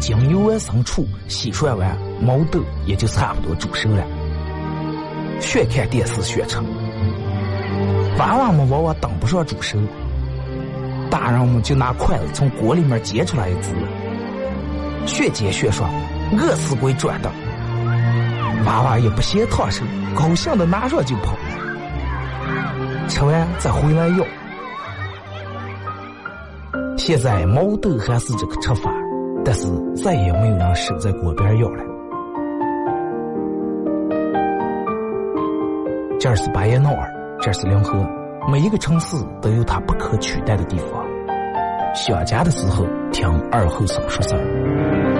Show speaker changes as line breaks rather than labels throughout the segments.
将油温升出，洗涮完，毛豆也就差不多煮熟了。学看电视学成，娃娃们往往等不上煮熟，大人们就拿筷子从锅里面夹出来一只，学煎学涮，饿死鬼转的。娃娃也不嫌烫手，高兴的拿上就跑，吃完再回来要。现在毛豆还是这个吃法，但是再也没有人守在锅边要了。这儿是巴彦淖尔，这儿是临河，每一个城市都有它不可取代的地方。想家的时候，听二后生说事儿。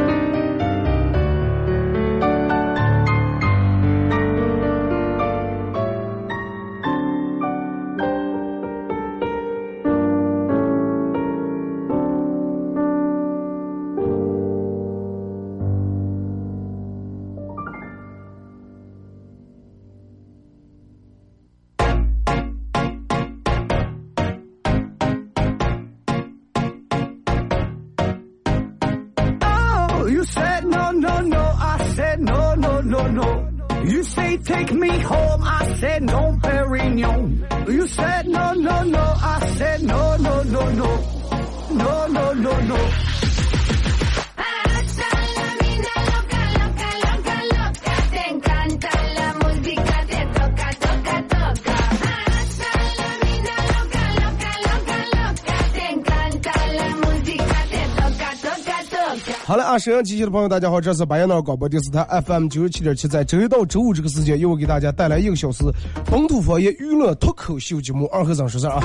好了啊，沈阳机器的朋友，大家好，这是白彦淖尔广播电视台 FM 九十七点七，在周一到周五这个时间，又给大家带来一个小时本土方言娱乐脱口秀节目《二和尚说事儿》啊。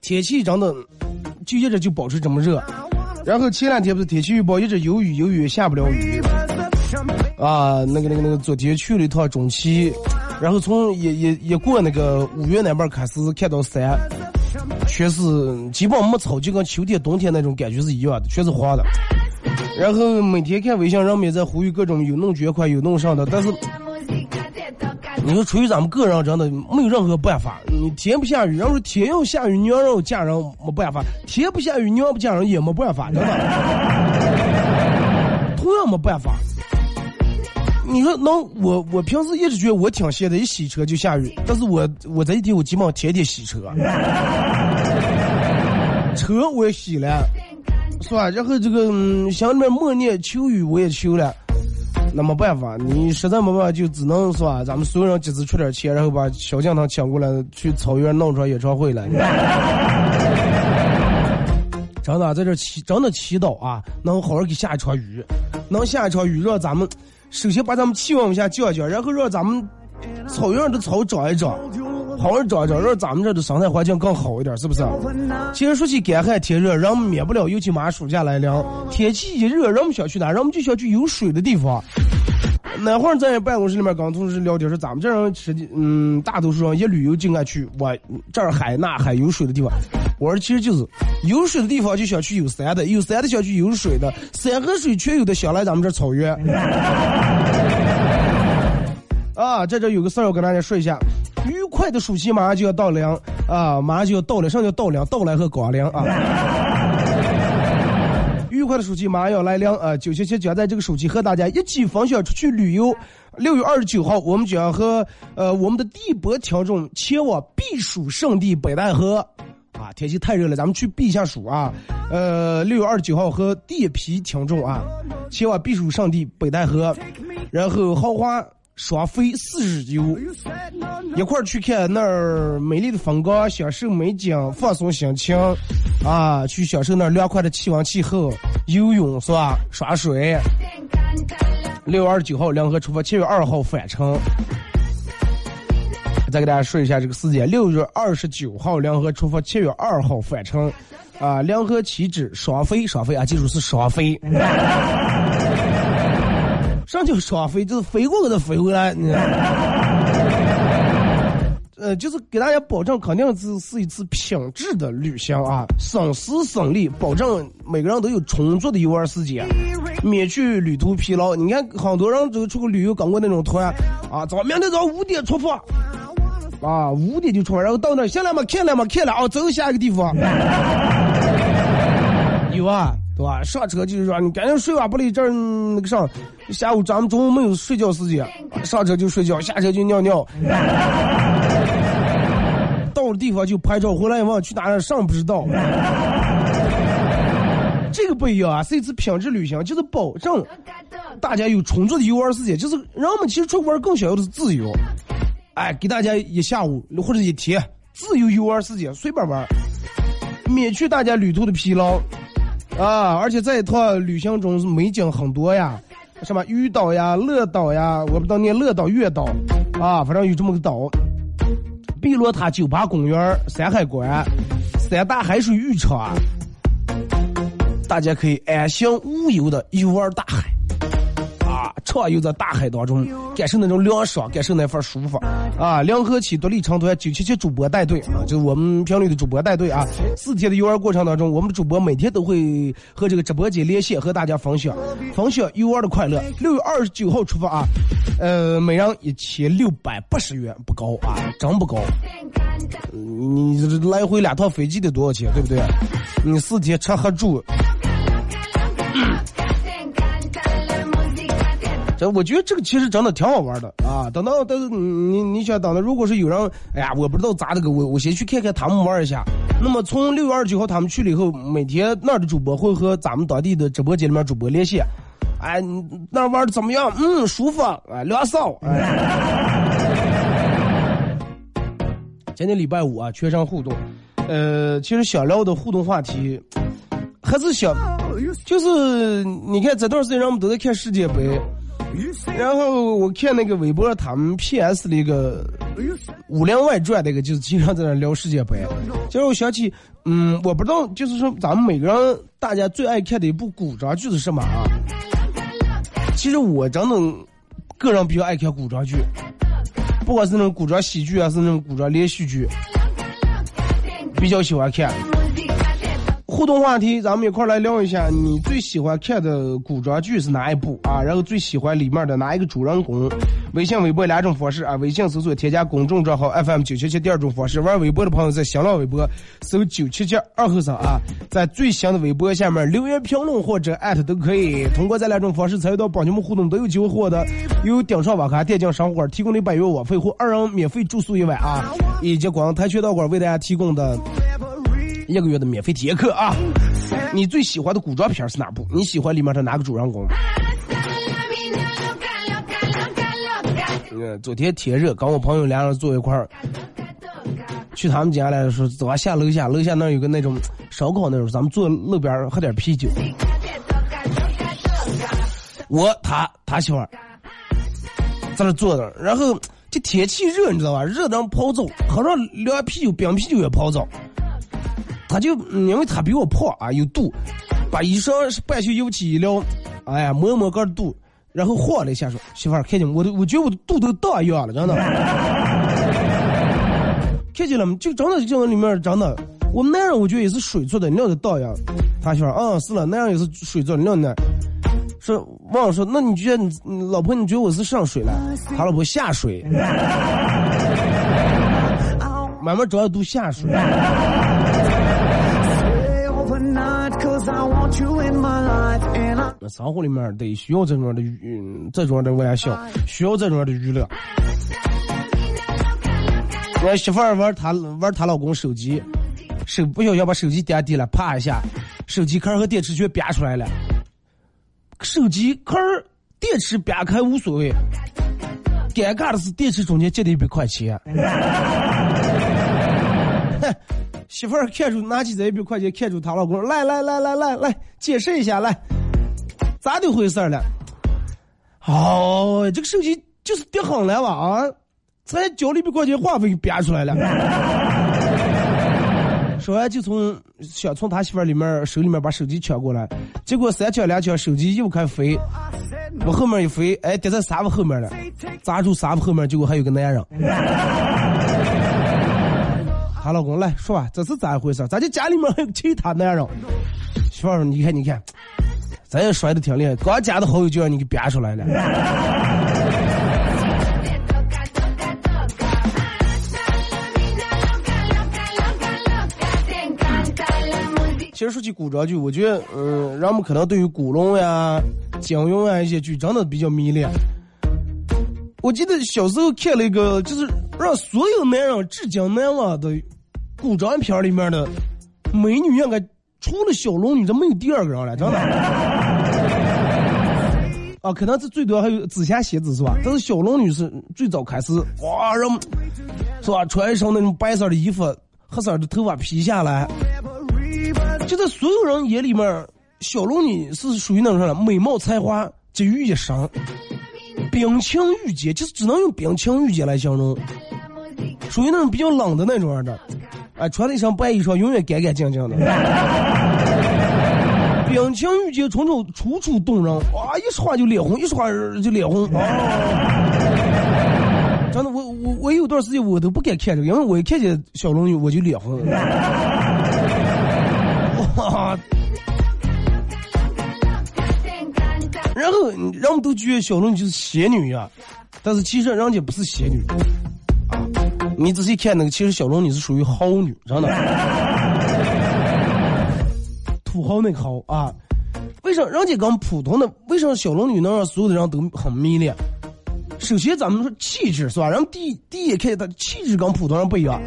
天气真的就一直就保持这么热，然后前两天不是天气预报一直有雨有雨下不了雨啊，那个那个那个昨天去了一趟中旗，然后从一一一过那个五月那边开始看到山。全是基本上没草，就跟秋天、冬天那种感觉是一样的，全是黄的。然后每天看微信上面在呼吁各种有弄捐款、有弄上的，但是你说出于咱们个人真的没有任何办法。你天不下雨，然后天要下雨，你要让我嫁人没办法；天不下雨，你要不嫁人也没办法，真的，同样没办法。你说能我我平时一直觉得我挺闲的，一洗车就下雨，但是我我这一天我基本上天天洗车，车我也洗了，是吧？然后这个嗯，想里面默念求雨我也求了，那没办法，你实在没办法，就只能是吧？咱们所有人集资出点钱，然后把小将他请过来，去草原弄场演唱会了。真的在这祈，真的祈祷啊，能好好给下一场雨，能下一场雨，让咱们首先把咱们气温往下降一降，然后让咱们草原上的草长一长，好好长一长，让咱们这的生态环境更好一点，是不是？其实说起干旱天热，人们免不了，尤其马上暑假来临，天气一热，人们想去哪？人们就想去有水的地方。那会儿在办公室里面跟同事聊天说，咱们这人实际，嗯，大多数人一旅游就爱去我这儿海那海有水的地方。我说其实就是有水的地方就想去有山的，有山的想去有水的，山和水全有的想来咱们这草原。啊，在这有个事儿要跟大家说一下，愉快的暑期马上就要到来啊，马上就要到了，什么叫到来？到来和光临啊。愉快的暑期马上要来临啊！九七七将在这个暑期和大家一起分享出去旅游。六月二十九号，我们将和呃我们的第一波听众前往避暑圣地北戴河。啊，天气太热了，咱们去避一下暑啊！呃，六月二十九号和第一批听众啊前往避暑胜地北戴河，然后豪华双飞四日游，一块儿去看那儿美丽的风光，享受美景，放松心情，啊，去享受那儿凉快的气温气候，游泳是吧？耍水。六月二十九号两河出发，七月二号返程。再给大家说一下这个时间：六月二十九号两河出发，七月二号返程。啊，两河起止双飞，双飞啊，记住是双飞。啥叫双飞？就是飞过去再飞回来。你呃，就是给大家保证，肯定是是一次品质的旅行啊，省时省力，保证每个人都有充足的游玩时间，免去旅途疲劳。你看，很多人都出去旅游搞过那种团啊，早明天早五点出发，啊，五点就出发，然后到那儿行了吗？看了吗？看了啊，走下一个地方。有啊，对吧？上车就是说你赶紧睡吧，不离这儿那个啥，下午咱们中午没有睡觉时间，上车就睡觉，下车就尿尿。到了地方就拍照，回来问去哪上不知道。这个不一样啊，是一次品质旅行，就是保证大家有充足的游玩时间，就是人们其实出去玩更想要的是自由。哎，给大家一下午或者一天自由游玩时间，随便玩，免去大家旅途的疲劳。啊，而且在一趟旅行中美景很多呀，什么鱼岛呀、乐岛呀，我不知道念乐岛、月岛，啊，反正有这么个岛。碧落塔酒吧公园、山海关、三大海水浴场，大家可以安心无忧的游玩大海。畅游在大海当中，感受那种凉爽，感受那份舒服。啊，两河起独立成团九七七主播带队啊，就是我们频率的主播带队啊。四天的游玩过程当中，我们的主播每天都会和这个直播间连线，和大家分享分享游玩的快乐。六月二十九号出发啊，呃，每人一千六百八十元，不高啊，真不高。你来回两趟飞机得多少钱，对不对？你四天吃喝住。这我觉得这个其实真的挺好玩的啊！等到但是你你想等到如果是有人，哎呀，我不知道咋的个，我我先去看看他们玩一下。那么从六月二十九号他们去了以后，每天那儿的主播会和咱们当地的直播间里面主播联系。哎，那玩的怎么样？嗯，舒服，哎，凉爽。今天礼拜五啊，全程互动。呃，其实想聊的互动话题，还是想，就是你看这段时间人们都在看世界杯。然后我看那个微博，他们 P.S. 的一个《武林外传》那个，就是经常在那聊世界杯。就是我想起，嗯，我不知道，就是说咱们每个人大家最爱看的一部古装剧是什么啊？其实我真的个人比较爱看古装剧，不管是那种古装喜剧还，是那种古装连续剧，比较喜欢看。互动话题，咱们一块来聊一下，你最喜欢看的古装剧是哪一部啊？然后最喜欢里面的哪一个主人公？微信、微博两种方式啊。微信搜索添加公众账号 FM 九七七，第二种方式，玩微博的朋友在新浪微博搜九七七二后生啊，在最新的微博下面留言评论或者艾特都可以。通过这两种方式参与到帮你们互动，都有机会获得由顶上网咖电竞商馆提供的百元网费或二人免费住宿一晚啊，以及广台渠道馆为大家提供的。一个月的免费体验课啊！你最喜欢的古装片是哪部？你喜欢里面的哪个主人公？嗯，昨天天热，跟我朋友两人坐一块儿，去他们家来的时候，走啊下楼下，楼下那有个那种烧烤那种，咱们坐路边喝点啤酒。我他他媳妇儿在那坐着，然后这天气热，你知道吧？热的泡澡，喝上凉啤酒、冰啤酒也泡澡。他就因为他比我胖啊，有肚，把衣裳半袖油起一撩，哎呀，摸摸个肚，然后晃了一下，说：“媳妇儿，看见我都，我觉得我的肚都大样了，真的。看见了吗？就真的就里面真的，我们男人我觉得也是水做的，你料的倒呀。他媳妇儿，嗯，是了，那样也是水做的，料呢。说忘了说，那你觉得你老婆，你觉得我是上水了？他老婆下水，慢慢找读下水。那生活里面得需要这种的娱，这种的玩笑，需要这种的娱乐。我媳妇儿玩她玩她老公手机，手不小心把手机点地了，啪一下，手机壳和电池全瘪出来了。手机壳儿电池瘪开无所谓，尴尬的是电池中间借的一百块钱。哼，媳妇儿看住拿起这一百块钱，看住她老公，来来来来来来，解释一下来。咋的回事儿了？哦，这个手机就是跌行了吧？啊，才交了一百块钱话费给编出来了。说完就从想从他媳妇儿里面手里面把手机抢过来，结果三抢两抢手机又开飞，往后面一飞，哎，跌在沙发后面了，砸住沙发后面，结果还有个男人。她老公来说吧，这是咋回事？咱这家里面还有其他男人？媳妇儿说，你看你看。咱也摔的挺厉害，刚加的好友就让你给编出来了。其实说起古装剧，我觉得，嗯，人们可能对于古龙呀、金庸啊一些剧真的比较迷恋。我记得小时候看了一个，就是让所有男人至今难忘的古装片里面的美女，应该除了小龙女，这没有第二个人了，真的。啊，可能这最多还有紫霞仙子是吧？但是小龙女是最早开始，哇，让是吧？穿一身那种白色的衣服，黑色的头发披下来，就在所有人眼里面，小龙女是属于那种啥美貌才华集于一身，冰清玉洁，就是只能用冰清玉洁来形容，属于那种比较冷的那种样的，哎，穿了一身白衣裳，永远干干净净的。冰清玉洁，处处处处动人，哇！一说话就脸红，一说话就脸红。哦，真的，我我我有段时间我都不敢看这个，因为我一看见小龙女我就脸红。哇！然后人们都觉得小龙女就是仙女呀、但是其实人家不是仙女。你仔细看那个，其实小龙女是属于豪女，真的。土豪那个豪啊，为啥人家跟普通的，为啥小龙女能让所有的人都很迷恋？首先咱们说气质是吧？然后第一第一眼看她气质跟普通人不一样，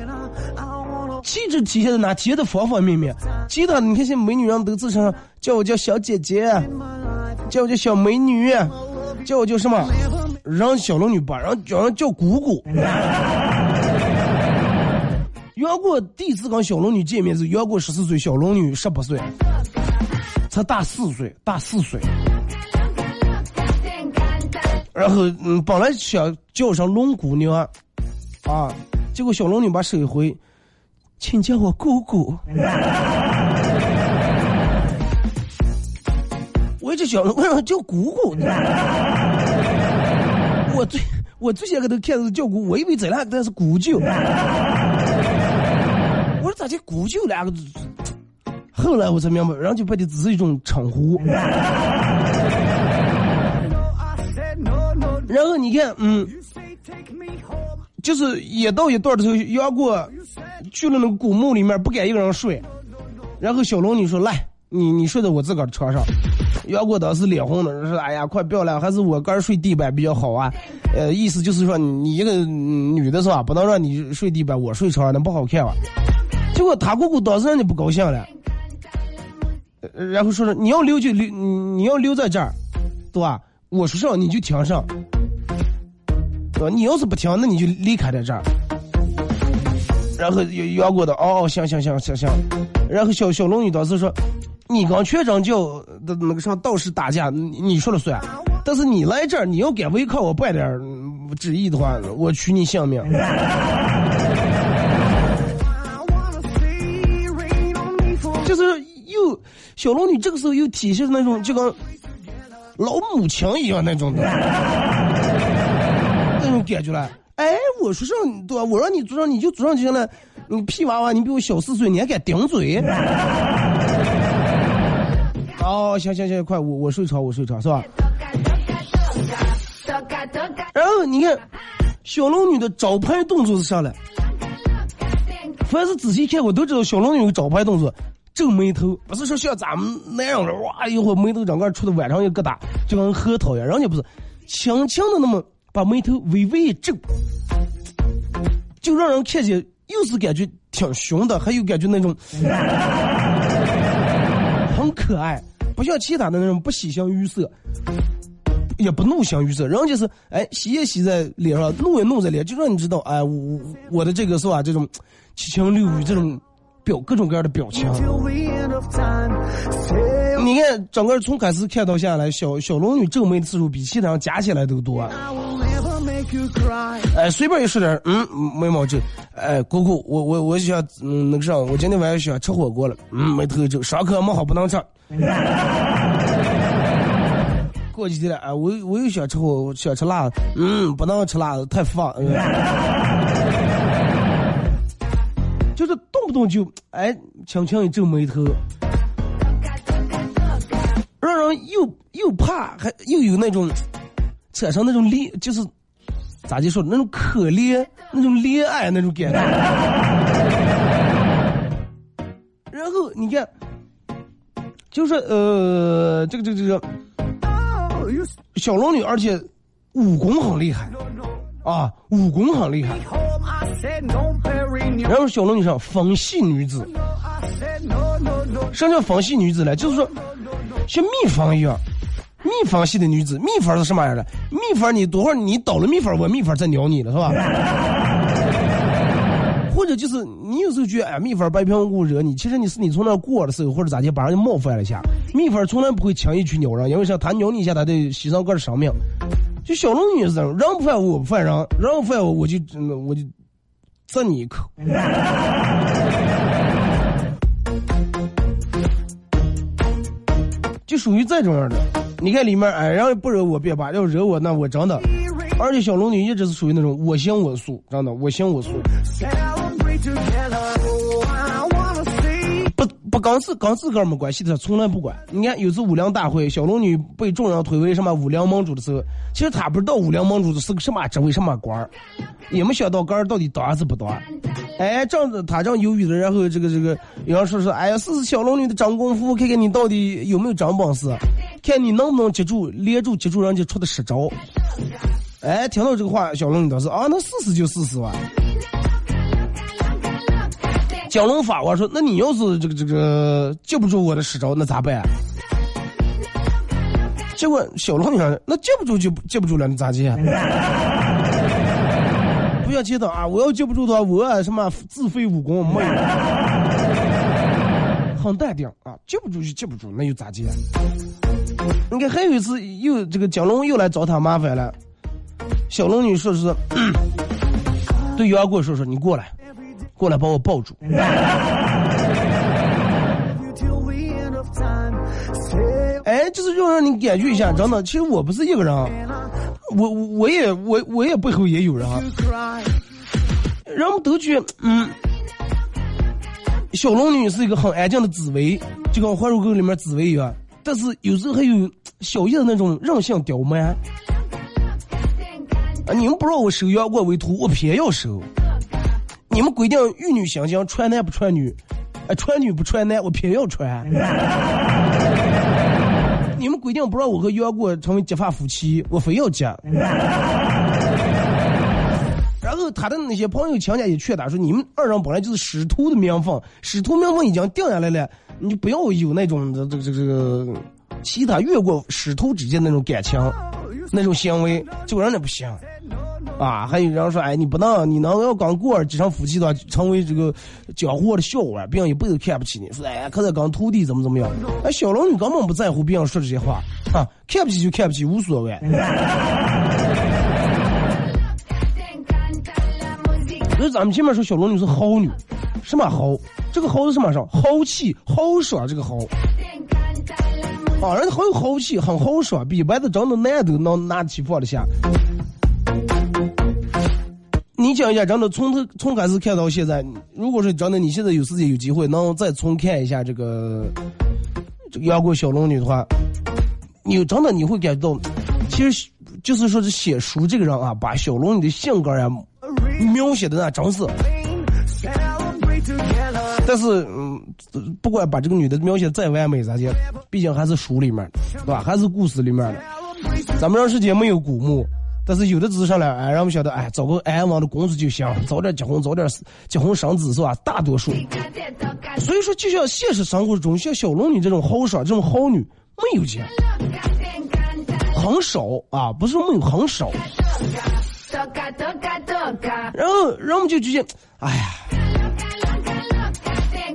气质体现在哪？体现在方方面面。其他你看现在美女人都自称叫我叫小姐姐，叫我叫小美女，叫我叫什么？让小龙女把，让叫人叫姑姑。杨过第一次跟小龙女见面是杨过十四岁，小龙女十八岁，才大四岁，大四岁。然后嗯，本来想叫上龙姑娘，啊，结果小龙女把手一挥，请叫我姑姑。我一直想，为什么叫姑姑呢？我最我最先给他看的是叫姑，我以为这俩他是姑舅。我说咋叫姑舅两个字？后来我才明白，人家把的只是一种称呼。然后你看，嗯，就是演到一段的时候，杨过去了那古墓里面，不敢一个人睡。然后小龙女说：“来，你你睡在我自个儿床上。”杨过当时脸红的说：“哎呀，快不要了，还是我个人睡地板比较好啊。”呃，意思就是说，你一个女的是吧，不能让你睡地板，我睡床上，那不好看啊？结果他姑姑当时人家不高兴了，然后说是你要留就留，你要留在这儿，对吧？我说上你就听上，对吧？你要是不听，那你就离开在这儿。然后杨过的哦，行行行行行。然后小小龙女当时说：“你跟全真教的那个啥道士打架，你说了算。但是你来这儿，你要敢违抗我半点儿旨意的话，我取你性命。”小龙女这个时候又体现那种就跟老母亲一样那种的那种感觉了。哎，我说上对吧？我让你坐上你就坐上就行了。你屁娃娃，你比我小四岁，你还敢顶嘴？哦，行行行，快，我我睡着，我睡着，是吧？然后你看，小龙女的招牌动作是啥了？凡是仔细看，我都知道小龙女有招牌动作，皱眉头，不是说像咱们那样的，哇，一会儿眉头整个出的晚上一疙瘩，就跟核桃一样。人家不是，轻轻的那么把眉头微微一皱，就让人看见又是感觉挺凶的，还有感觉那种 很可爱，不像其他的那种不喜形于色。也不怒形于色，人家是哎洗也洗在脸上，怒也怒在脸，就让你知道哎我我的这个是吧？这种七情六欲，这种表各种各样的表情。你看，整个从开始看到下来，小小龙女皱眉的次数比其他人加起来都多。哎，随便一说点，嗯，眉毛皱。哎，姑姑，我我我想，嗯，那个啥，我今天晚上想吃火锅了。嗯，眉头一皱，上课没好不能吃。过几天了，哎，我我又想吃火，想吃辣。嗯，不能吃辣的，太放。嗯 就是动就哎，轻轻一皱眉头，让人又又怕，还又有那种产生那种恋，就是咋就说那种可怜、那种恋爱那种感觉。然后你看，就是呃，这个这个这个小龙女，而且武功很厉害啊，武功很厉害。然后小龙女说风系女子.什么叫风系女子呢？就是说像蜜蜂一样，蜜蜂系的女子，蜜蜂是什么样的？蜜蜂你多会儿你倒了蜜蜂，我蜜蜂再咬你了是吧？或者就是你有时候觉得哎，蜜蜂白平无故惹你，其实你是你从那过的时候或者咋地，把人家冒犯了一下。蜜蜂从来不会轻易去咬人，因为像？它咬你一下，它得牺牲个人生命。就小龙女是这样，人不犯我，我不犯人，人不犯我，我就真的我就啧你一口。就属于这种样的。你看里面，哎，然后不惹我别把，要惹我那我真的。而且小龙女一直是属于那种我行我素，真的我行我素，不不跟自跟自个儿没关系的，从来不管。你看有次武林大会，小龙女被众人推为什么武林盟主的时候，其实她不知道武林盟主是个什么职位什么官儿，也没想到官儿到底当还是不当。哎，正子他正犹豫着，然后这个这个有人说是，哎呀，试试小龙女的真功夫，看看你到底有没有真本事，看你能不能接住连住接住人家出的实招。哎，听到这个话，小龙女倒是啊，那试试就试试吧。江龙法官说：“那你要是这个这个接不住我的使招，那咋办、？”结果小龙女说：“那接不住就接不住了，你咋接？”不要接的啊！我要接不住的话，我什么自废武功没有，很淡定啊，接不住就接不住，那又咋接、你看还有一次又这个江龙又来找他麻烦了，小龙女说是，对杨过说说你过来，过来把我抱住。哎，就是要让你感觉一下，真的，其实我不是一个人，我我也我我也背后也有人.人们都觉得，嗯，小龙女是一个很安静的紫薇，就跟《还珠格格》里面紫薇一样，但是有时候还有小叶的那种任性刁蛮。啊，你们不让我收杨过为徒，我偏要收。你们规定玉女形象传男不传女，哎，传女不传男，我偏要传。你们规定不让我和杨过成为结发夫妻，我非要结。然后他的那些朋友亲家也劝他说：“你们二人本来就是师徒的名分，师徒名分已经定下来了，你就不要有那种这这个这个其他越过师徒之间那种感情，那种行为，就让人不行。”啊，还有人说，哎，你不能，你能要刚过儿结成夫妻的话，成为这个江湖的笑话，别人一辈子看不起你。说，哎，可是刚徒弟怎么怎么样？哎，小龙女根本不在乎别人说这些话啊，看不起就看不起，无所谓。所以咱们前面说小龙女是豪女，什么豪？这个豪是什么上？豪气、豪爽，这个豪。啊，人家很有豪气，很豪爽，比一般的真的男都能拿得起放得下。你讲一下，真的从头从开始看到现在，如果是真的，你现在有时间有机会能再重看一下这个这个《杨过小龙女》的话，你真的你会感觉到，其实就是说是写书这个人啊，把小龙女的性格呀描写的那真是。但是，嗯，不管把这个女的描写再完美咋的，毕竟还是书里面的，对吧？还是故事里面的。咱们人世界没有古墓，但是有的只是上来，哎，让我们晓得，哎，找个安稳的工作就行，早点结婚，早点结婚生子是吧？大多数。所以说，就像现实生活中，像小龙女这种豪爽、这种好女，没有见，很少啊，不是没有，很少。然后，然后我们就觉得，哎呀，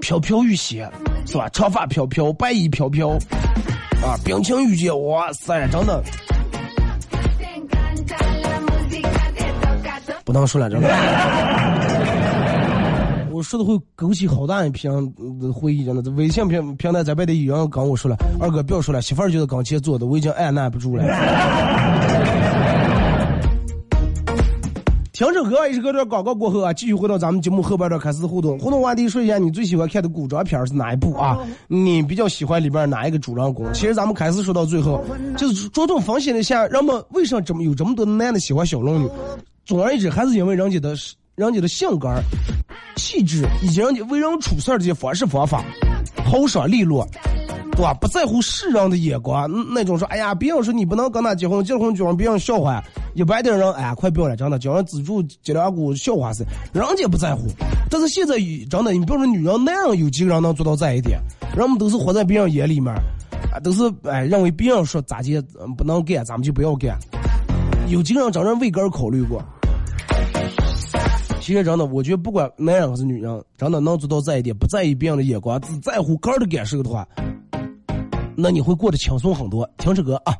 飘飘欲仙是吧？长发飘飘，白衣飘飘，啊，冰清玉洁，哇塞，真的不能说了，真的。我说的会勾起好大一片呃回忆，真的。微信平平台这边的有人跟我说了，二哥不要说了，媳妇儿就是刚前做的，我已经按捺不住了。听着歌，一首歌段广告过后啊，继续回到咱们节目后半段开始互动。互动话题说一下你最喜欢看的古装片是哪一部啊？你比较喜欢里边哪一个主人公？其实咱们开始说到最后，就是着重分析了一下，人们为什么这么有这么多男的喜欢小龙女？总而言之，还是因为人家的人家的性格、气质以及人家为人处事的这些方式方法，豪爽利落。对吧？不在乎世人的眼光，那种说，哎呀，别人说你不能跟他结婚，结婚就让别人笑话。一般的人，哎呀，快不要了，真的，叫人资助接两股笑话噻，人家不在乎。但是现在真的，你比如说女人，男人有几个人能做到这一点？人们都是活在别人眼里面，啊，都是哎认为别人说咋地嗯不能干，咱们就不要干。有几个人真正为个儿考虑过？其实真的，我觉得不管男人还是女人，真的能做到这一点，不在意别人的眼光，只在乎个人的感受的话，那你会过得轻松很多。停止歌啊。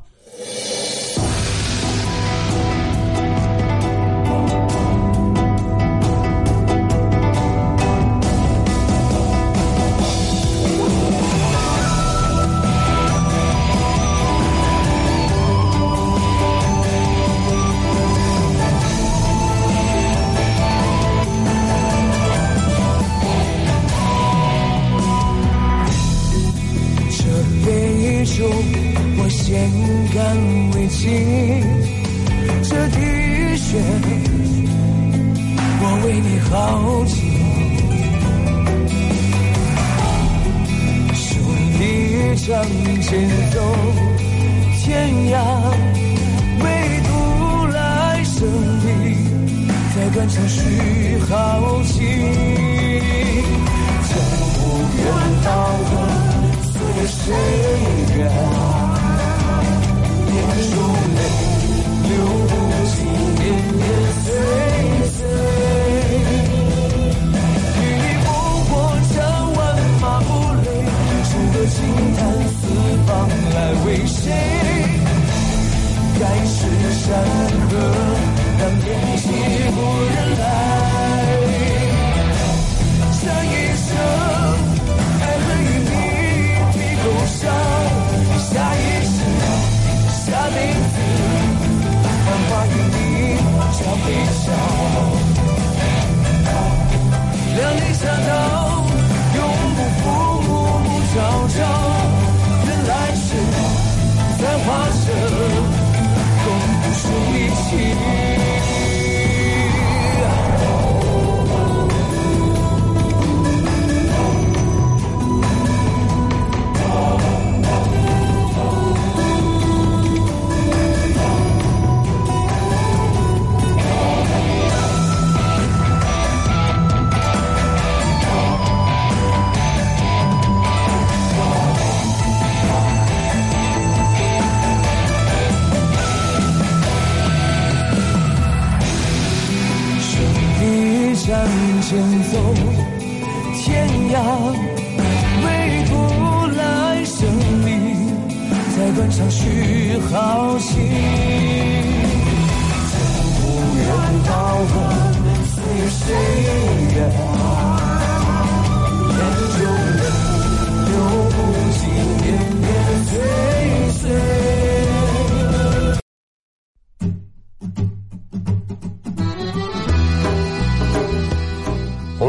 干为敬，这滴血我为你耗尽。手一仗剑走天涯，唯独来生里再断肠续豪情。从无缘到恨。岁月深远，流不尽，年年岁。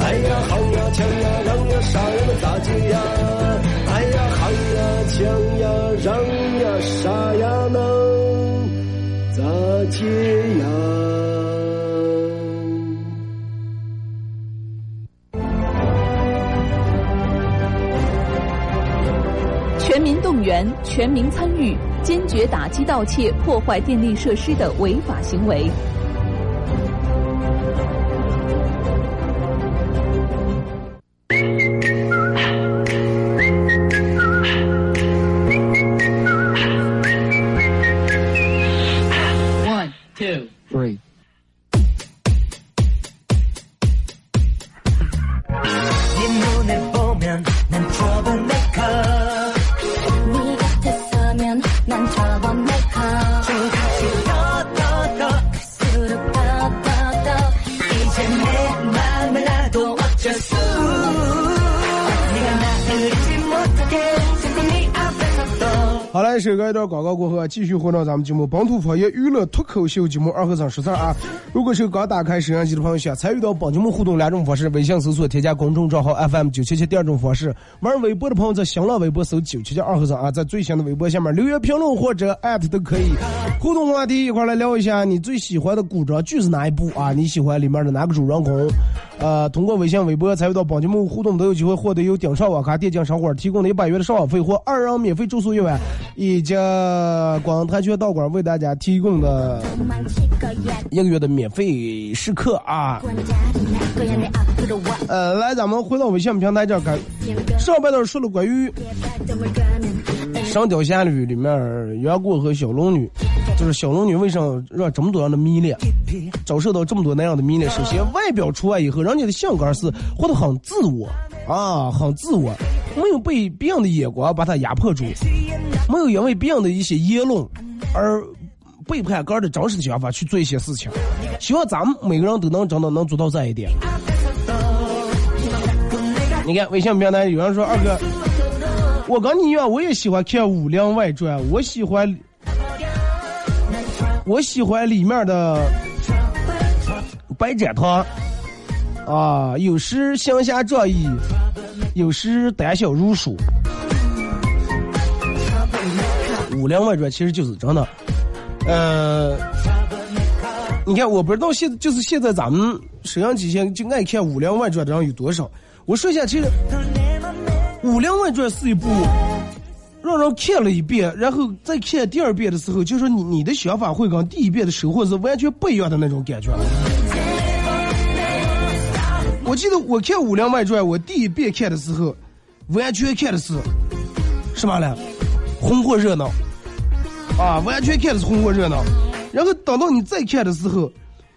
哎呀夯呀锵呀让呀杀人的大街呀，哎呀夯呀锵呀让呀杀呀能大街呀。
全民动员，全民参与，坚决打击盗窃、破坏电力设施的违法行为。
또
好嘞，首歌一段广告过后啊，继续回到咱们节目本土方言娱乐脱口秀节目二和尚十三啊。如果是刚打开摄像机的朋友，想参与到本节目互动两种方式：微信搜索添加公众账号 FM 九七七；第二种方式，玩微博的朋友在新浪微博搜九七七二和尚啊，在最新的微博下面留言评论或者艾特都可以。互动话题一块来聊一下，你最喜欢的古装剧是哪一部啊？你喜欢里面的哪个主人公？呃，通过微信、微博参与到本节目互动，都有机会获得由顶上网咖电竞商馆提供的一百元的上网费或二人免费住宿一晚，以及广泰拳道馆为大家提供的一个月的免费试课啊。呃来咱们回到微信平台这儿上半段说了关于神雕侠侣里面杨过和小龙女就是小龙女为什么让这么多人的迷恋遭受到这么多那样的迷恋首先外表除外以后人家的性格是活得很自我啊很自我。没有被别人的眼光把他压迫住，没有因为别人的一些言论而背叛个人的真实的想法去做一些事情。希望咱们每个人都能真的能做到这一点。你看微信平台有人说二哥。我跟你一样，我也喜欢看《武林外传》，我喜欢，我喜欢里面的白展堂，啊，有时行侠仗义，有时胆小如鼠。《武林外传》其实就是真的，呃，你看，我不知道现就是现在咱们摄像机前就爱看《武林外传》的人有多少。我说一下，其实。《武林外传》是一部让人看了一遍，然后再看第二遍的时候，就说你你的想法会跟第一遍的收获是完全不一样的那种感觉。我记得我看《武林外传》，我第一遍看的时候，完全看的是什么呢？红火热闹啊，完全看的是红火热闹。然后等到你再看的时候，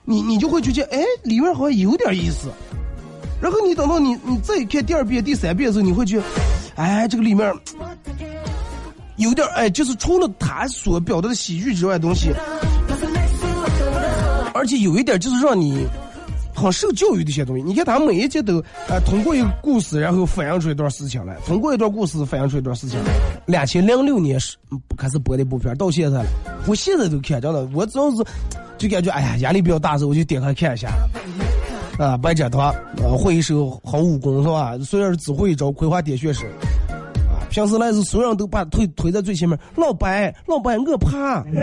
你你就会觉得，哎，里面好像有点意思。然后你等到你你再看第二遍、第三遍的时候，你会觉得，哎，这个里面有点哎，就是除了他所表达的喜剧之外的东西，而且有一点就是让你很受教育的一些东西。你看他每一集都呃通过一个故事，然后反映出一段事情来，通过一段故事反映出一段事情来。两千零六年是开始播的部片，到现在了，我现在都看着了。我只要是就感觉哎呀压力比较大的时候，我就点开看一下。啊，白展堂啊，会一手好武功是吧？虽然是只会一招葵花点穴手，啊，平时来是所有人都把推推在最前面。老白，老白，我怕，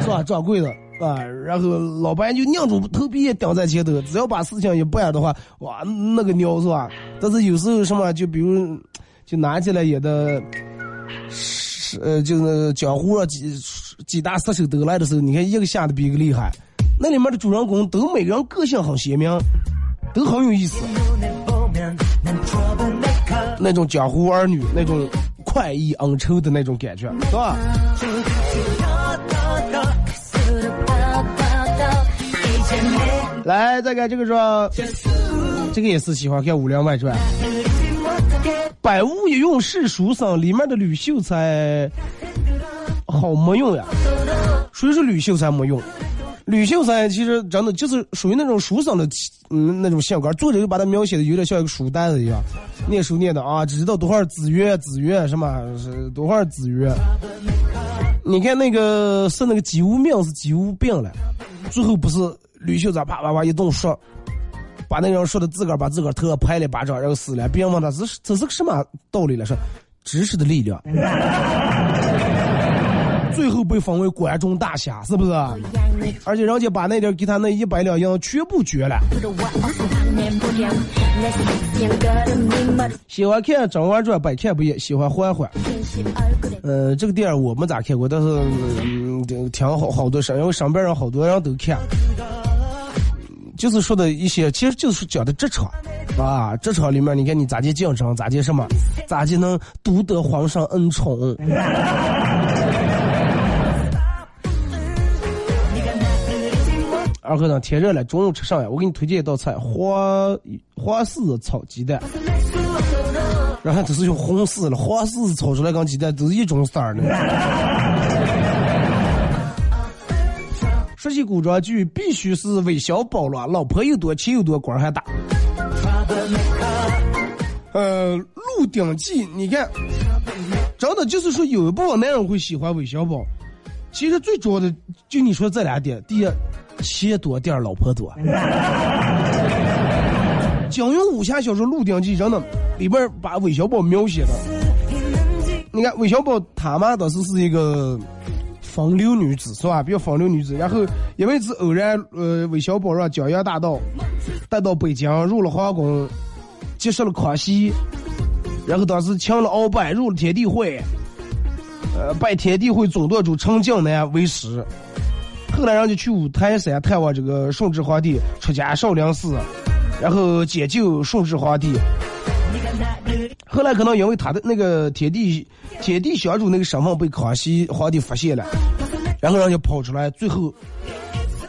是吧？掌柜的啊，然后老白就拧住头皮也顶在前头，只要把事情一办的话，哇，那个鸟是吧？但是有时候什么，就比如就拿起来也得，是呃，就是江湖上几几大杀手都来的时候，你看一个吓得比一个厉害。那里面的主人公都每个人个性很鲜明，都很有意思。那种江湖儿女，那种快意恩仇的那种感觉，是吧？来，再看这个说，这个也是喜欢看《武林外传》。百无一用是书生，里面的吕秀才好没用呀。谁说吕秀才没用？吕秀才其实真的就是属于那种书生的嗯那种性格，作者就把他描写的有点像一个书呆子一样，念书念的啊，只知道多少子曰子曰什么是多少子曰。你看那个是那个姬无命是姬无病了，最后不是吕秀才啪啪啪一顿说，把那人说的自个儿把自个儿头拍了一巴掌，然后死了。别人问他这是这是个什么道理了？说知识的力量。最后被封为关中大侠，是不是？而且人家把那点给他那一百两银全部绝了。喜欢看《甄嬛传》，百看不厌；喜欢嬛嬛。呃，这个电影我没咋看过，但是嗯，挺好好多事，因为上边人好多人都看。就是说的一些，其实就是讲的职场啊，职场里面，你看你咋地竞争，咋地什么，咋地能独得皇上恩宠。二哥呢，天热了，中午吃啥呀？我给你推荐一道菜，黄黄柿子炒鸡蛋。然后都是用红柿了，黄柿子炒出来跟鸡蛋都是一种色儿的。说起古装剧，必须是韦小宝了，老婆又多，钱又多，官还大。呃，《鹿鼎记》，你看，真的就是说有一部分男人会喜欢韦小宝。其实最主要的就你说这俩点，第一，钱多，第二老婆多。金庸武侠小说《鹿鼎记》真的里边把韦小宝描写的，你看韦小宝他妈当时是一个风流女子是吧？比较风流女子，然后因为是偶然，呃，韦小宝让江洋大盗带到北京，入了皇宫，结识了康熙，然后当时请了鳌拜，入了天地会。呃，拜天地会总舵主陈近南为师，后来人家去五台山探望这个顺治皇帝，出家少林寺，然后解救顺治皇帝。后来可能因为他的那个天地天地小主那个身份被康熙皇帝发现了，然后人家跑出来，最后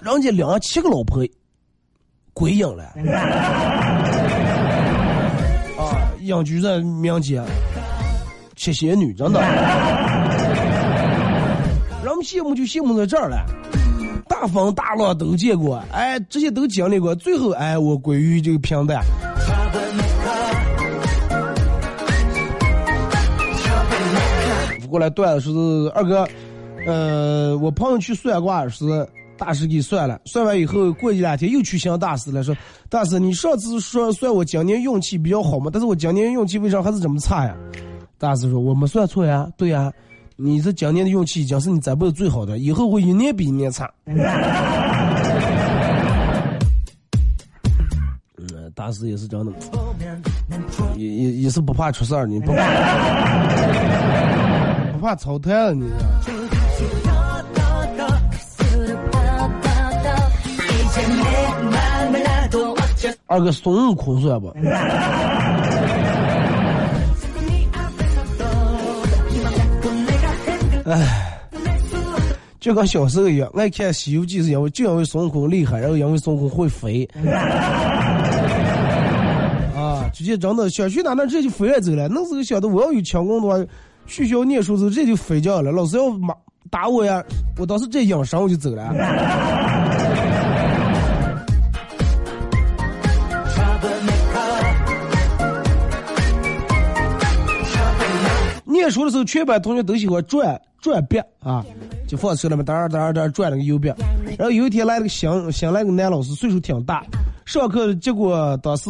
人家两七个老婆归隐了。啊，隐居在民间，七仙女真的。人们羡慕就羡慕在这儿了，大风大浪都见过，哎，这些都经历过，最后哎，我归于这个平淡。过来段子是二哥，呃，我朋友去算卦是大师给算了，算完以后过一两天又去向大师了，说大师你上次说算我今年运气比较好嘛，但是我今年运气为啥还是这么差呀？大师说我没算错呀，对呀。你这今年的运气已经是你这辈子最好的，以后会一年比一年差。嗯，大师也是真的，也也也是不怕出事儿，你不怕怕操蛋了你。二哥孙悟空算不？哎，就跟小时候一样，爱看《西游记》是因为就因为孙悟空厉害，然后因为孙悟空会飞。啊，直接真的小去哪能直接就飞了走了？那时候晓得我要有强功的话，学校念书时候直接就睡觉了。老师要骂打我呀，我当时这养伤我就走了。念书的时候，全班同学都喜欢转转笔啊，就放车里面哒哒哒转那个油笔。然后有一天来了个新新来个男老师，岁数挺大，上课结果当时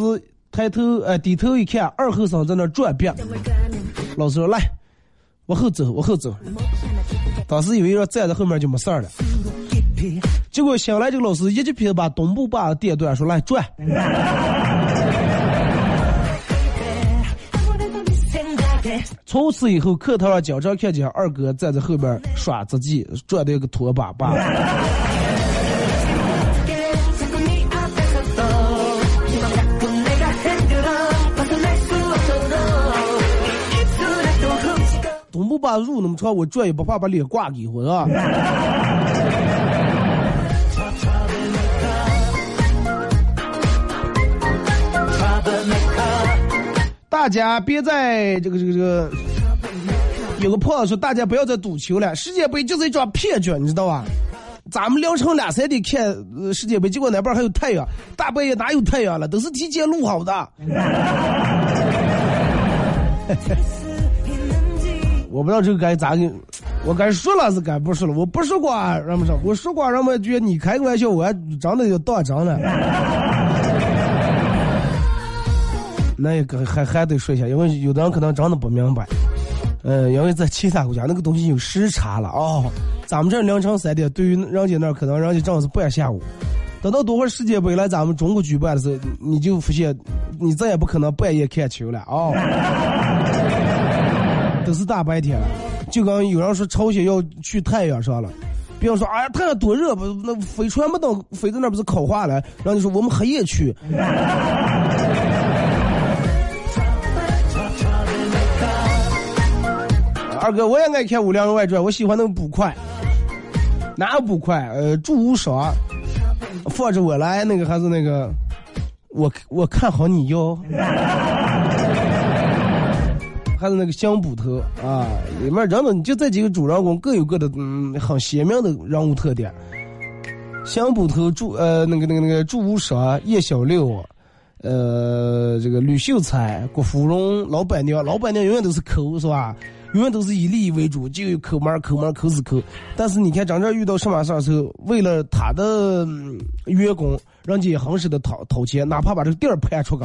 抬头呃低头一看，二后生在那转笔。老师说：“来，往后走，往后走。”当时以为要站在后面就没事儿了，结果醒来这个老师一记皮子把东部把电断，说：“来转。”从此以后，课堂上经常看见二哥站在后面耍杂技，转的一个拖把把。不把路那么长，我转也不怕把脸挂给我是吧？大家别在这个这个这个，有个朋友说大家不要再赌球了，世界杯就是一场骗局，你知道吧？咱们凌晨两三点看世界杯，结果那边还有太阳，大半夜哪有太阳了？都是提前录好的。我不知道这个该咋给，我该说了是该不说了。我不说过让不说，我说过让我觉得你开个玩笑，我还真的就当真了。那也个还还得说一下，因为有的人可能真的不明白，呃，因为在其他国家那个东西有时差了哦。咱们这儿凌晨三点，对于人家那可能人家正是半下午。等到多会世界杯来咱们中国举办的时候，你就发现你再也不可能半夜看球了啊、都是大白天。就刚有人说朝鲜要去太阳上了，比方说哎呀太阳多热不，那飞船不到飞到那不是烤化了，然后就说我们黑夜去。二哥，我也爱看《武梁外传》，我喜欢那个捕快。哪有捕快？呃，祝无双，放着我来，那个还是那个，我我看好你哟。还是那个香捕头啊，里面真的就这几个主人公各有各的嗯很鲜明的人物特点。香捕头祝呃那个那个那个祝无双、叶小六，呃这个吕秀才、郭芙蓉、老板娘，老板娘永远都是抠是吧？永远都是以利益为主，就抠门抠门抠死抠。但是你看真正遇到什么事儿的时候，为了他的、员工，人家也很舍得掏掏钱，哪怕把这个店儿盘出去，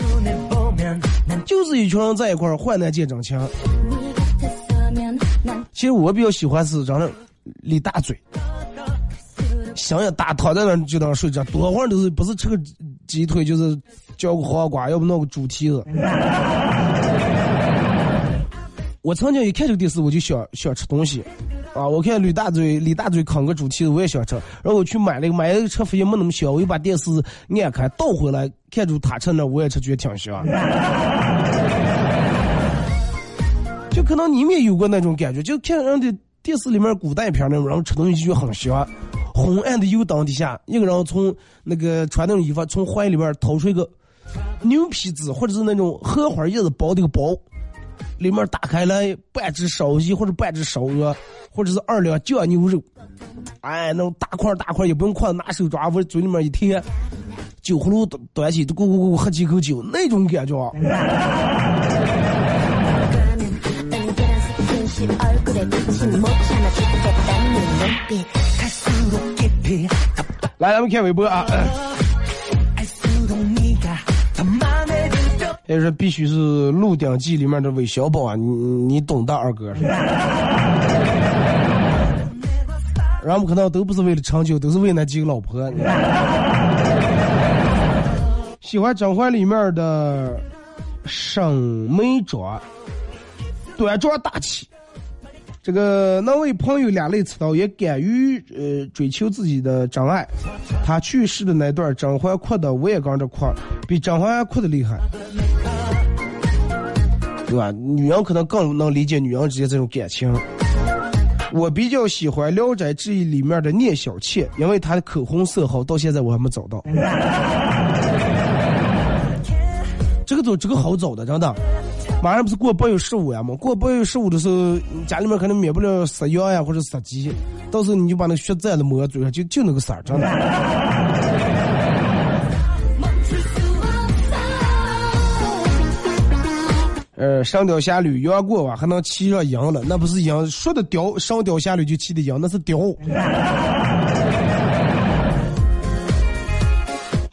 就是一群人在一块儿患难见真情。其实我比较喜欢是真的李大嘴，想也大，躺在那就当睡着，多会儿都是不是吃个鸡腿就是嚼个黄瓜，要不弄个猪蹄子。我曾经一看这个电视，我就想想吃东西，啊，我看吕大嘴李大嘴啃个猪蹄子，我也想吃，然后我去买了个，买了一个车发现没那么香，我又把电视按开倒回来，看着他吃那，我也吃，觉得挺香。就可能你们也有过那种感觉，就看人的电视里面古代片那种，然后吃东西就很香。昏暗的油灯底下，一个人从那个穿那种衣服，从怀里边掏出一个牛皮纸或者是那种荷花叶子包的一个包，里面打开来半只烧鸡或者半只烧鹅，或者是二两酱牛肉，哎，那种大块大块也不用筷子，拿手抓，往嘴里面一贴，酒葫芦端起，咕咕咕咕喝几口酒，那种感觉啊。来，咱们看微博啊。也是必须是《鹿鼎记》里面的韦小宝啊，你你懂的，二哥。然后我们可能都不是为了长久，都是为那几个老婆。喜欢《甄嬛》里面的沈眉庄，端庄大气。这个能为朋友两肋插刀，也敢于呃追求自己的真爱。他去世的那段，甄嬛哭的我也跟着哭，比甄嬛还哭的厉害，对吧？女人可能更能理解女人之间这种感情。我比较喜欢《聊斋志异》里面的聂小倩，因为她的口红色号到现在我还没找到。这个走这个好找的，真的。马上不是过八月十五呀吗？过八月十五的时候，家里面可能免不了杀羊呀或者杀鸡，到时候你就把那个血蘸子抹嘴上，就就那个色儿，真的。呃，《上吊侠侣》杨过吧，还能骑上羊了，那不是羊，说的雕，上吊侠侣就骑的羊，那是雕。《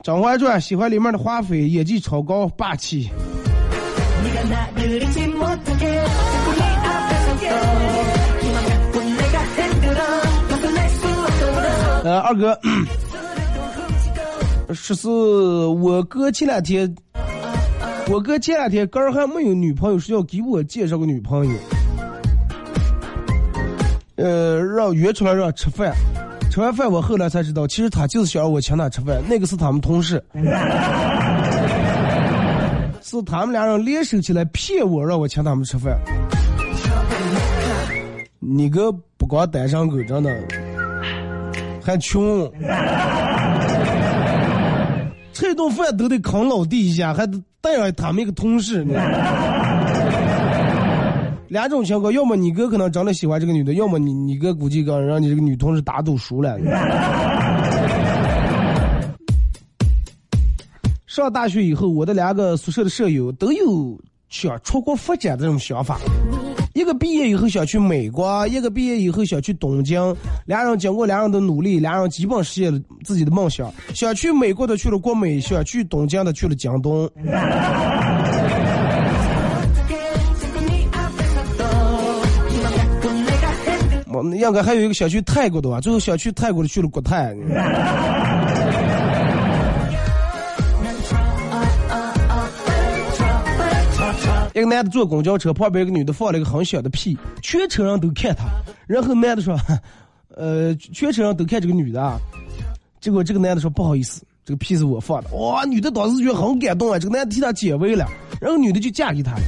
甄嬛传》喜欢里面的华妃，演技超高，霸气。呃，二哥，说 是我哥前两天，我哥前两天刚还没有女朋友，是要给我介绍个女朋友。呃，让约出来让吃饭，吃完饭我后来才知道，其实他就是想让我请他吃饭，那个是他们同事。是他们俩人联手起来骗我，让我请他们吃饭。你哥不光单身狗，真的还穷，这顿饭都得扛老弟一下，还得带上他们一个同事。两种情况，要么你哥可能真的喜欢这个女的，要么你你哥估计刚让你这个女同事打赌输了。上大学以后，我的两个宿舍的舍友都有想出国发展的这种想法。一个毕业以后想去美国，一个毕业以后想去东京。两人经过两人的努力，两人基本实现了自己的梦想。想去美国的去了国美，想去东京的去了京东。我们应该还有一个想去泰国的吧，最后想去泰国的去了国泰。一个男的坐公交车，旁边一个女的放了一个很小的屁，全车人都看他。然后男的说：“呃，全车人都看这个女的。”啊。结果这个男的说：“不好意思，这个屁是我放的。”哇，女的当时觉得很感动啊，这个男的替她解围了，然后女的就嫁给他了。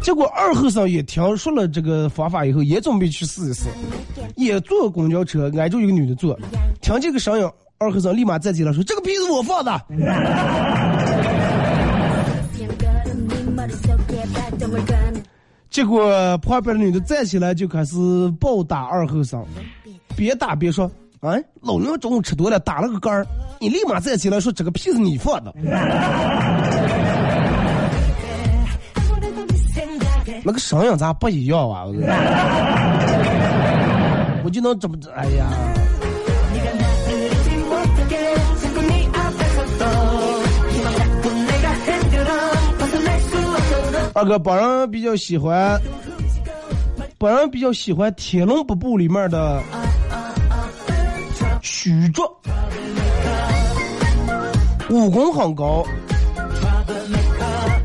结果二后生也听说了这个方法以后，也准备去试一试，也坐公交车，挨着一个女的坐，听这个声音，二后生立马站起来说：“这个屁是我放的。”结果旁边的女的站起来就开始暴打二后生，边打边说：“啊，老娘中午吃多了，打了个嗝儿，你立马站起来说这个屁是你放的。”那个声音咋不一样啊？我就能怎么哎呀！二哥，本人比较喜欢，本人比较喜欢《天龙八部》里面的虚竹，武功很高，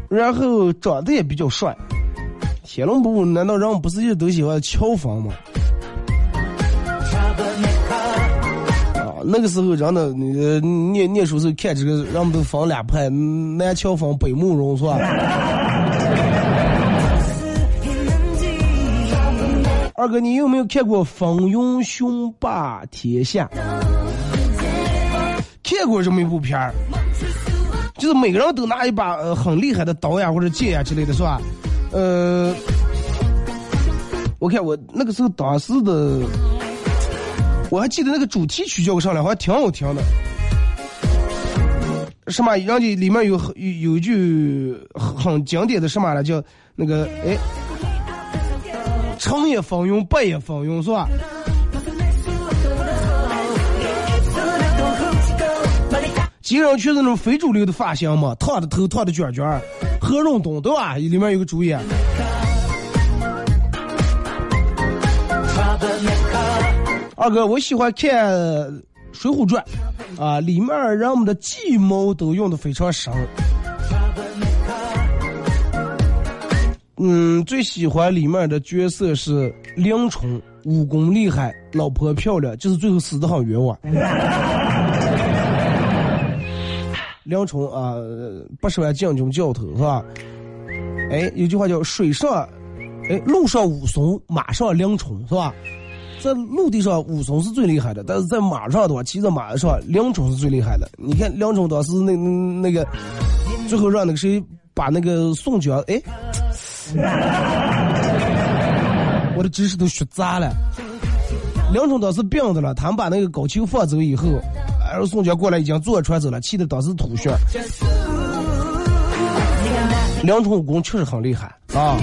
然后长得也比较帅。天龙八部难道人们不是一直都喜欢乔峰吗？啊，那个时候人的那个念念书时候看这个，人们都分两派，南乔峰、北慕容，是吧？二哥，你有没有看过《风云雄霸天下》？看过这么一部片儿，就是每个人都拿一把呃很厉害的刀呀或者剑呀之类的，是吧？呃，我看我那个时候当时的，我还记得那个主题曲叫个啥来，好像挺好听的。什么？人家里面有有有一句很经典的什么来，叫那个哎。成也风云，败也风云，是吧？基本上全是那种非主流的发型嘛，烫的头，烫的卷卷何润东对吧？里面有个主演。二哥，我喜欢看《水浒传》，啊，里面人们的计谋都用的非常深。嗯，最喜欢里面的角色是林冲，武功厉害，老婆漂亮，就是最后死的很冤枉。林冲啊，不十万将军教头是吧？哎，有句话叫“水上，哎，路上武松，马上林冲”是吧？在陆地上武松是最厉害的，但是在马上的话，骑在马上，梁冲是最厉害的。你看梁冲当时那那个，最后让那个谁把那个宋江，哎。我的知识都学杂了。梁冲当时病着了，他们把那个高俅放走以后，然后宋江过来已经坐船走了，气得当时吐血。梁冲武功确实很厉害啊，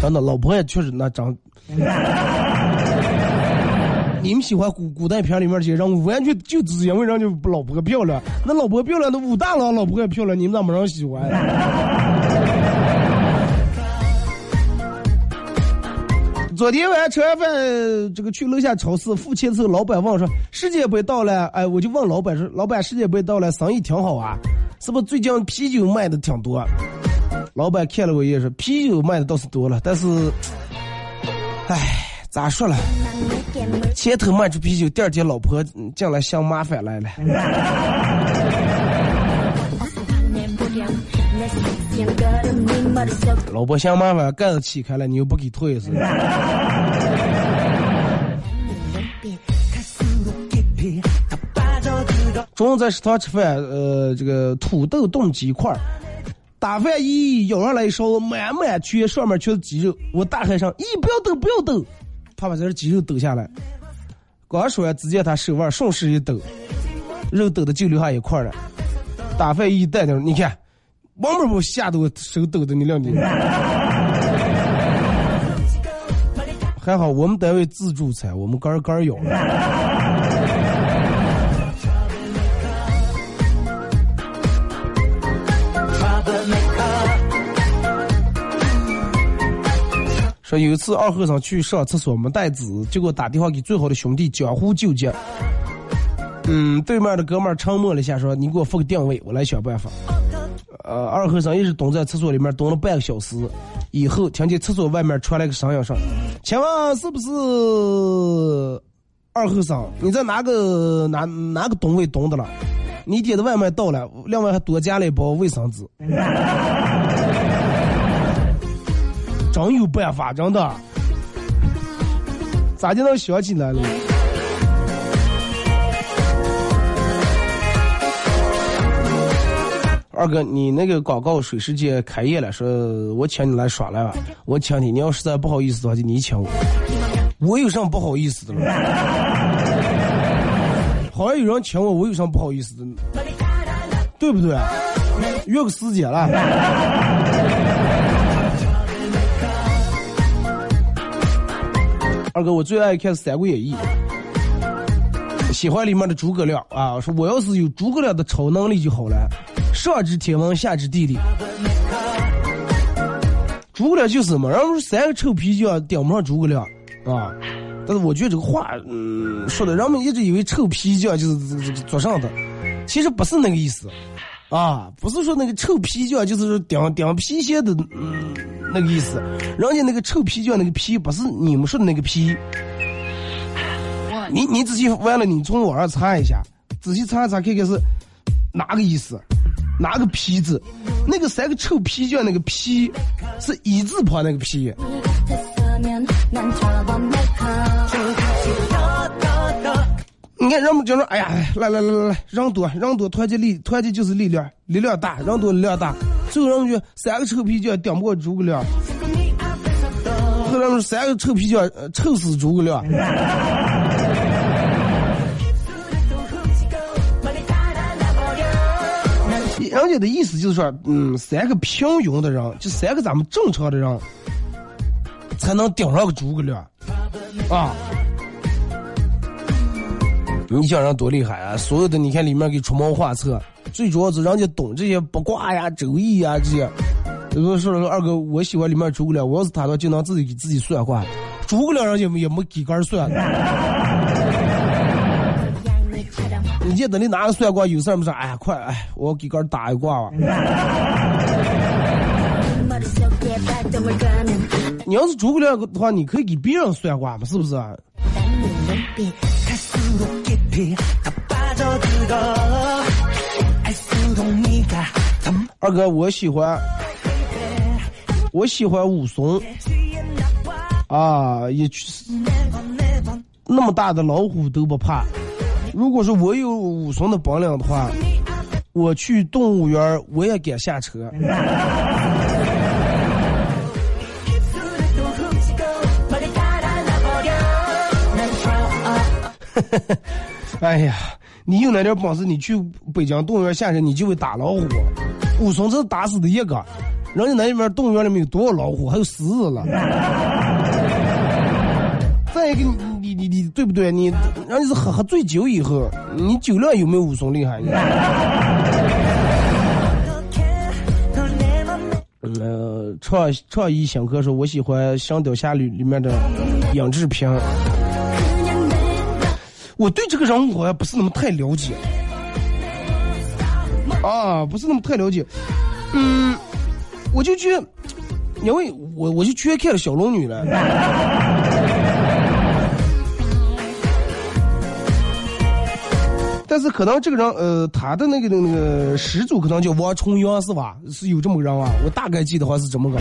真的，老婆也确实那长。你们喜欢古古代片里面这些人物，完全就只因为人家老婆漂亮。那老婆漂亮，那武大郎老婆也漂亮，你们咋没人喜欢？昨天晚上吃完饭，这个去楼下超市付钱的时候，老板问我说：“世界杯到了？”哎，我就问老板说：“老板，世界杯到了，生意挺好啊，是不是最近啤酒卖的挺多？”老板看了我一眼说：“啤酒卖的倒是多了，但是，哎，咋说了？前头卖出啤酒，第二天老婆进来想麻烦来了。”老婆想麻烦，盖子起开了，你又不给退是？中午在食堂吃饭，呃，这个土豆炖鸡块儿打饭一舀上来一勺，满满全上面全是鸡肉。我大喊声：“咦，不要抖，不要抖！”他把这鸡肉抖下来。刚说完，只见他手腕顺势一抖，肉抖的就留下一块了。打饭一带着，你看，王八不吓得我手抖的你两的。还好我们单位自助餐，我们干干舀了。说有一次二和尚去上厕所没带纸，结果打电话给最好的兄弟江湖救急。嗯，对面的哥们儿沉默了一下，说：“你给我发个定位，我来想办法。”呃，二和尚一直蹲在厕所里面蹲了半个小时，以后听见厕所外面传来个声音说：“请问是不是二和尚？你在哪个哪哪个蹲位蹲的了？你点的外卖到了，另外还多加了一包卫生纸。”真有办法，真的，咋就能想起来了？二哥，你那个广告水世界开业了，说我请你来耍来吧，我请你，你要实在不好意思的话，就你请我。我有什么不好意思的了？好像有人请我，我有什么不好意思的？对不对？约个时间了。二哥，我最爱看《三国演义》，喜欢里面的诸葛亮啊。说我要是有诸葛亮的超能力就好了，上知天文，下知地理。诸葛亮就是嘛，然后三个臭皮匠顶不上诸葛亮啊。但是我觉得这个话，嗯，说的人们一直以为臭皮匠就是做上的，其实不是那个意思啊，不是说那个臭皮匠就是说顶顶皮鞋的，嗯。那个意思，人家那个臭皮匠那个皮不是你们说的那个皮，你你仔细完了，你从网上查一下，仔细查一查看看是哪个意思，拿个皮字，那个三个臭皮匠那个皮是一字旁那个皮。你看人们就说，哎呀，来来来来来，人多人多，团结力团结就是力量，力量大，人多力量大。最后人们就三个臭皮匠顶不过诸葛亮，后来们三个臭皮匠臭死诸葛亮。人家的意思就是说，嗯，三个平庸的人，就三个咱们正常的人，才能顶上个诸葛亮，啊。你想人多厉害啊！所有的你看里面给出谋划策，最主要是人家懂这些八卦呀、周易呀这些。有人说二哥，我喜欢里面诸葛亮，我要是他的话，就能自己给自己算卦。诸葛亮人家也没给杆算。你见等你拿个算卦有事儿没事？哎呀，快哎，我给哥打一卦吧。你要是诸葛亮的话，你可以给别人算卦嘛，是不是？二哥，我喜欢，我喜欢武松啊，也那么大的老虎都不怕。如果说我有武松的本领的话，我去动物园我也敢下车。哎呀，你有那点本事，你去北京动物园下车，你就会打老虎。武松这是打死的一个，人家那边动物园里面有多少老虎，还有狮子了。再一个，你你你对不对？你人家是喝喝醉酒以后，你酒量有没有武松厉害？呃，创创意新科说，我喜欢《神雕侠侣》里面的杨志平。我对这个人物好像不是那么太了解，啊，不是那么太了解，嗯，我就觉，因为我我就居然看了小龙女了，但是可能这个人，呃，他的那个那个始祖可能叫王重阳是吧？是有这么个人啊？我大概记得话是这么个。